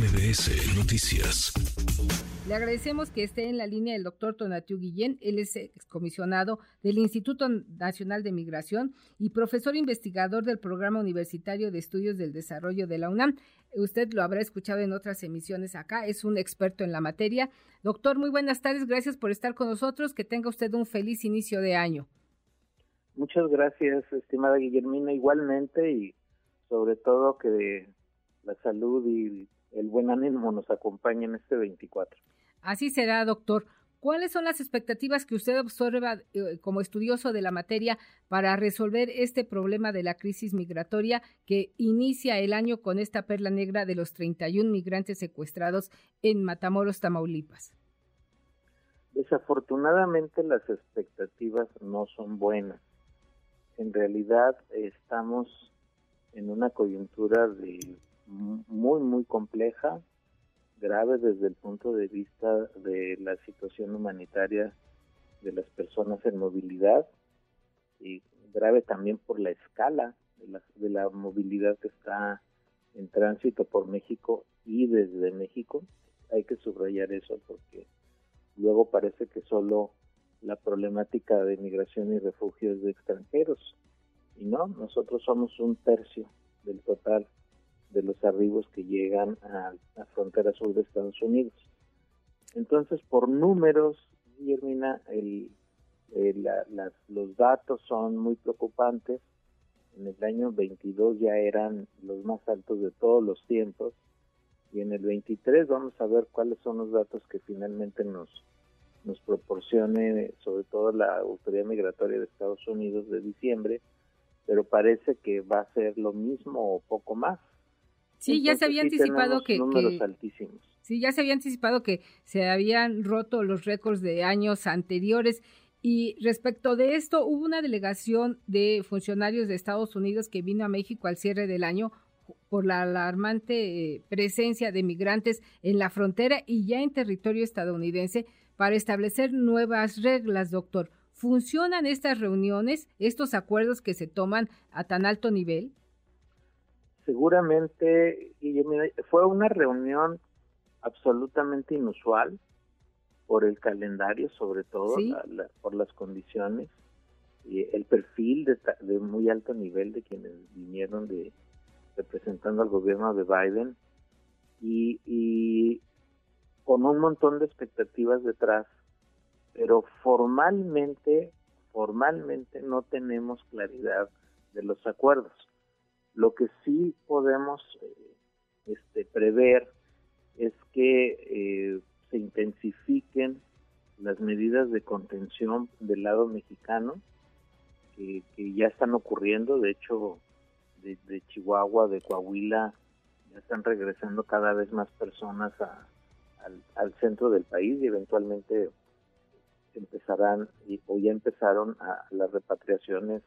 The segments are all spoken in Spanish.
MBS Noticias. Le agradecemos que esté en la línea el doctor Tonatiu Guillén. Él es excomisionado del Instituto Nacional de Migración y profesor investigador del Programa Universitario de Estudios del Desarrollo de la UNAM. Usted lo habrá escuchado en otras emisiones acá. Es un experto en la materia. Doctor, muy buenas tardes. Gracias por estar con nosotros. Que tenga usted un feliz inicio de año. Muchas gracias, estimada Guillermina, igualmente y sobre todo que la salud y el buen ánimo nos acompañen este 24. Así será, doctor. ¿Cuáles son las expectativas que usted observa eh, como estudioso de la materia para resolver este problema de la crisis migratoria que inicia el año con esta perla negra de los 31 migrantes secuestrados en Matamoros, Tamaulipas? Desafortunadamente las expectativas no son buenas. En realidad estamos en una coyuntura de muy, muy compleja, grave desde el punto de vista de la situación humanitaria de las personas en movilidad y grave también por la escala de la, de la movilidad que está en tránsito por México y desde México. Hay que subrayar eso porque luego parece que solo la problemática de migración y refugio es de extranjeros. Y no, nosotros somos un tercio del total de los arribos que llegan a la frontera sur de Estados Unidos. Entonces, por números, Guillermina, el, los datos son muy preocupantes. En el año 22 ya eran los más altos de todos los tiempos y en el 23 vamos a ver cuáles son los datos que finalmente nos nos proporcione sobre todo la Autoridad Migratoria de Estados Unidos de diciembre, pero parece que va a ser lo mismo o poco más. Sí, ya se había anticipado que, altísimos. Sí, ya se había anticipado que se habían roto los récords de años anteriores. Y respecto de esto, hubo una delegación de funcionarios de Estados Unidos que vino a México al cierre del año por la alarmante eh, presencia de migrantes en la frontera y ya en territorio estadounidense para establecer nuevas reglas, doctor. ¿Funcionan estas reuniones, estos acuerdos que se toman a tan alto nivel? Seguramente fue una reunión absolutamente inusual por el calendario, sobre todo, por las condiciones y el perfil de, muy alto nivel de quienes vinieron de representando al gobierno de Biden y, y con un montón de expectativas detrás, pero formalmente, formalmente no tenemos claridad de los acuerdos. Lo que sí podemos eh, este, prever es que eh, se intensifiquen las medidas de contención del lado mexicano, que, ya están ocurriendo, de hecho, de, Chihuahua, de Coahuila, ya están regresando cada vez más personas al, al, centro del país y eventualmente empezarán, o ya empezaron a las repatriaciones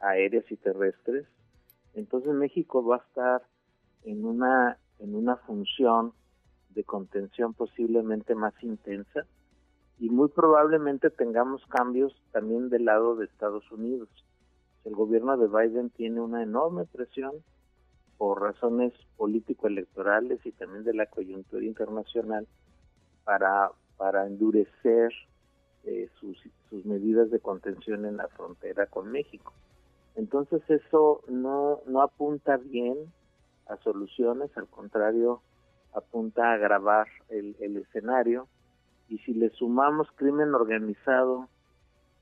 aéreas y terrestres entonces México va a estar en una en una función de contención posiblemente más intensa y muy probablemente tengamos cambios también del lado de Estados Unidos. El gobierno de Biden tiene una enorme presión por razones político-electorales y también de la coyuntura internacional para, para endurecer eh, sus, sus medidas de contención en la frontera con México. Entonces eso no, apunta bien a soluciones, al contrario, apunta a agravar el, el escenario. Y si le sumamos crimen organizado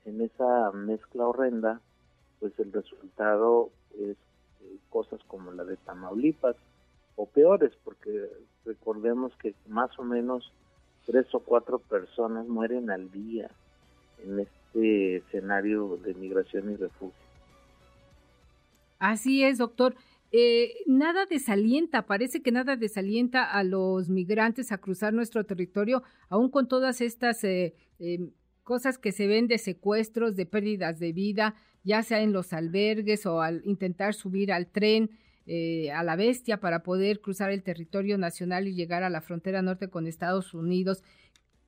en esa mezcla horrenda, pues el resultado es eh, cosas como la de Tamaulipas o peores, porque recordemos que más o menos tres o cuatro personas mueren al día en este escenario de migración y refugio. Así es, doctor. Eh, nada desalienta, parece que nada desalienta a los migrantes a cruzar nuestro territorio, aún con todas estas eh, eh, cosas que se ven de secuestros, de pérdidas de vida, ya sea en los albergues o al intentar subir al tren, a la bestia para poder cruzar el territorio nacional y llegar a la frontera norte con Estados Unidos.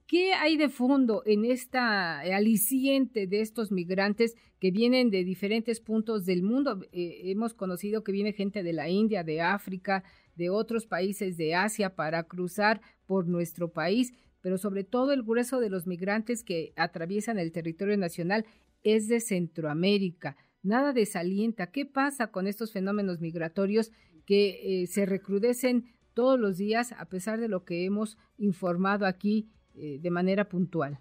¿Qué hay de fondo en esta aliciente de estos migrantes que vienen de diferentes puntos del mundo? Eh, hemos conocido que viene gente de la India, de África, de otros países de Asia para cruzar por nuestro país, pero sobre todo el grueso de los migrantes que atraviesan el territorio nacional es de Centroamérica. Nada desalienta. ¿Qué pasa con estos fenómenos migratorios que eh, se recrudecen todos los días a pesar de lo que hemos informado aquí eh, de manera puntual?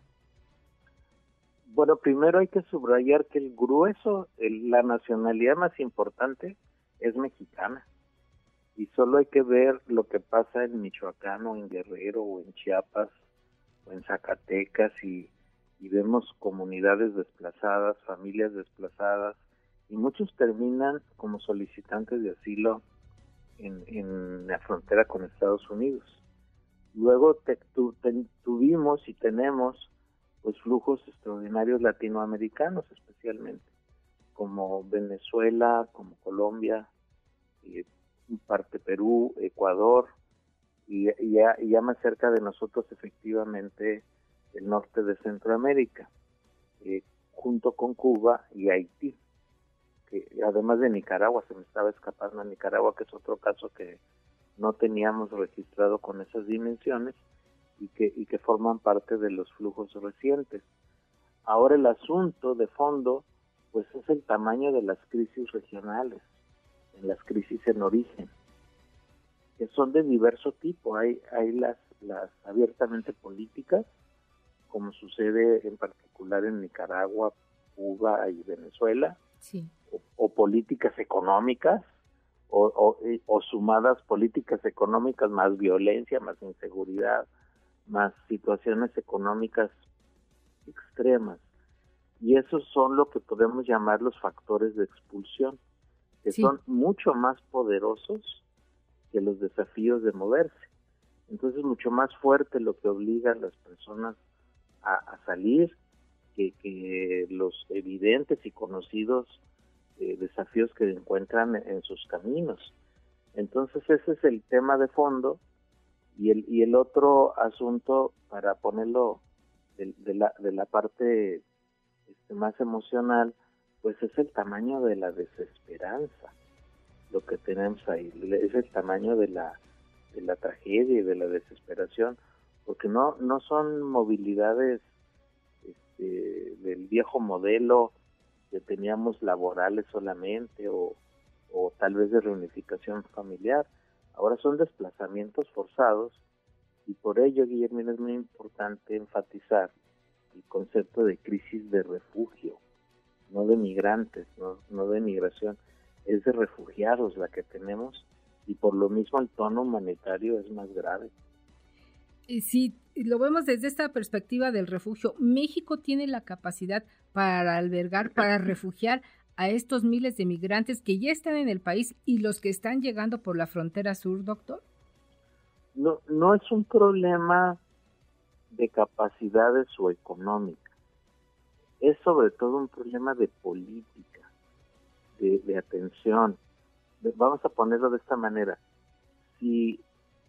Bueno, primero hay que subrayar que el grueso, la nacionalidad más importante es mexicana. Y solo hay que ver lo que pasa en Michoacán o en Guerrero o en Chiapas o en Zacatecas y, vemos comunidades desplazadas, familias desplazadas y muchos terminan como solicitantes de asilo en, en la frontera con Estados Unidos. Luego tuvimos y tenemos pues flujos extraordinarios latinoamericanos especialmente, como Venezuela, como Colombia, y parte Perú, Ecuador, y, ya, ya, más cerca de nosotros efectivamente el norte de Centroamérica, eh, junto con Cuba y Haití, que además de Nicaragua, se me estaba escapando a Nicaragua, que es otro caso que no teníamos registrado con esas dimensiones y que, y que forman parte de los flujos recientes. Ahora el asunto de fondo pues es el tamaño de las crisis regionales, en las crisis en origen, que son de diverso tipo. Hay, hay las, las abiertamente políticas, como sucede en particular en Nicaragua, Cuba y Venezuela, o políticas económicas, o, sumadas políticas económicas más violencia, más inseguridad, más situaciones económicas extremas. Y esos son lo que podemos llamar los factores de expulsión, que son mucho más poderosos que los desafíos de moverse. Entonces es mucho más fuerte lo que obliga a las personas a, salir que, que los evidentes y conocidos eh, desafíos que encuentran en sus caminos. Entonces ese es el tema de fondo y el, y el otro asunto, para ponerlo de, la, de la parte este, más emocional, pues es el tamaño de la desesperanza, lo que tenemos ahí, es el tamaño de la, de la tragedia y de la desesperación, porque no, no son movilidades este, del viejo modelo que teníamos laborales solamente o, o tal vez de reunificación familiar. Ahora son desplazamientos forzados y por ello, Guillermo, es muy importante enfatizar el concepto de crisis de refugio, no de migrantes, no, no de migración, es de refugiados la que tenemos y por lo mismo el tono humanitario es más grave. Y si lo vemos desde esta perspectiva del refugio, México tiene la capacidad para albergar, para refugiar a estos miles de migrantes que ya están en el país y los que están llegando por la frontera sur, doctor? No, no es un problema de capacidades o económica. Es sobre todo un problema de política, de, de atención. Vamos a ponerlo de esta manera. Si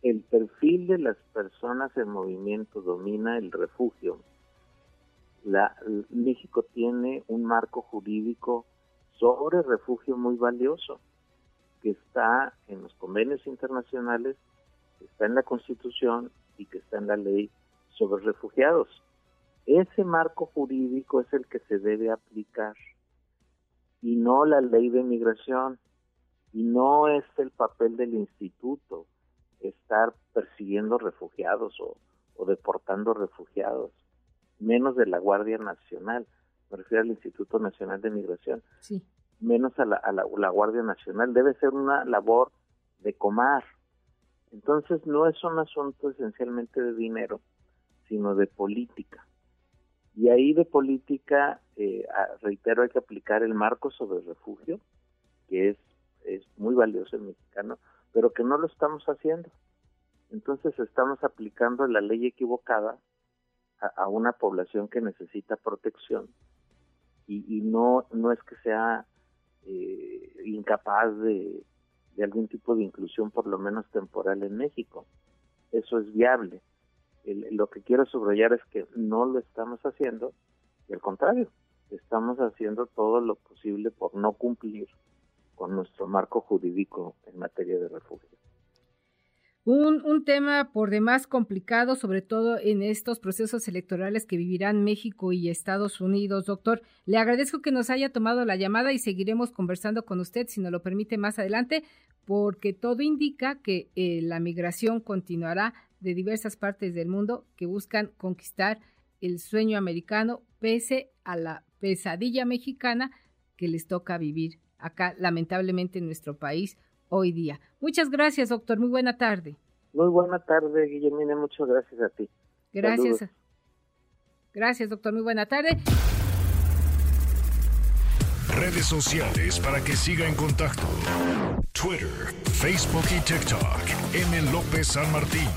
el perfil de las personas en movimiento domina el refugio, la, México tiene un marco jurídico sobre refugio muy valioso, que está en los convenios internacionales, que está en la Constitución y que está en la ley sobre refugiados. Ese marco jurídico es el que se debe aplicar y no la ley de migración y no es el papel del instituto estar persiguiendo refugiados o, o deportando refugiados menos de la Guardia Nacional, me refiero al Instituto Nacional de Migración, sí. menos a, la, a la, Guardia Nacional, debe ser una labor de comar. Entonces no es un asunto esencialmente de dinero, sino de política. Y ahí de política, eh, reitero, hay que aplicar el marco sobre el refugio, que es, es muy valioso en mexicano, pero que no lo estamos haciendo. Entonces estamos aplicando la ley equivocada a, una población que necesita protección y, no, no es que sea eh, incapaz de, de algún tipo de inclusión, por lo menos temporal, en México. Eso es viable. lo que quiero subrayar es que no lo estamos haciendo, y al contrario, estamos haciendo todo lo posible por no cumplir con nuestro marco jurídico en materia de refugio. Un, tema por demás complicado, sobre todo en estos procesos electorales que vivirán México y Estados Unidos. Doctor, le agradezco que nos haya tomado la llamada y seguiremos conversando con usted, si nos lo permite, más adelante, porque todo indica que eh, la migración continuará de diversas partes del mundo que buscan conquistar el sueño americano pese a la pesadilla mexicana que les toca vivir acá, lamentablemente, en nuestro país hoy día. Muchas gracias, doctor. Muy buena tarde. Muy buena tarde, Guillermina. Muchas gracias a ti. Gracias. Gracias, doctor. Muy buena tarde. Redes sociales para que siga en contacto: Twitter, Facebook y TikTok. M. López San Martín.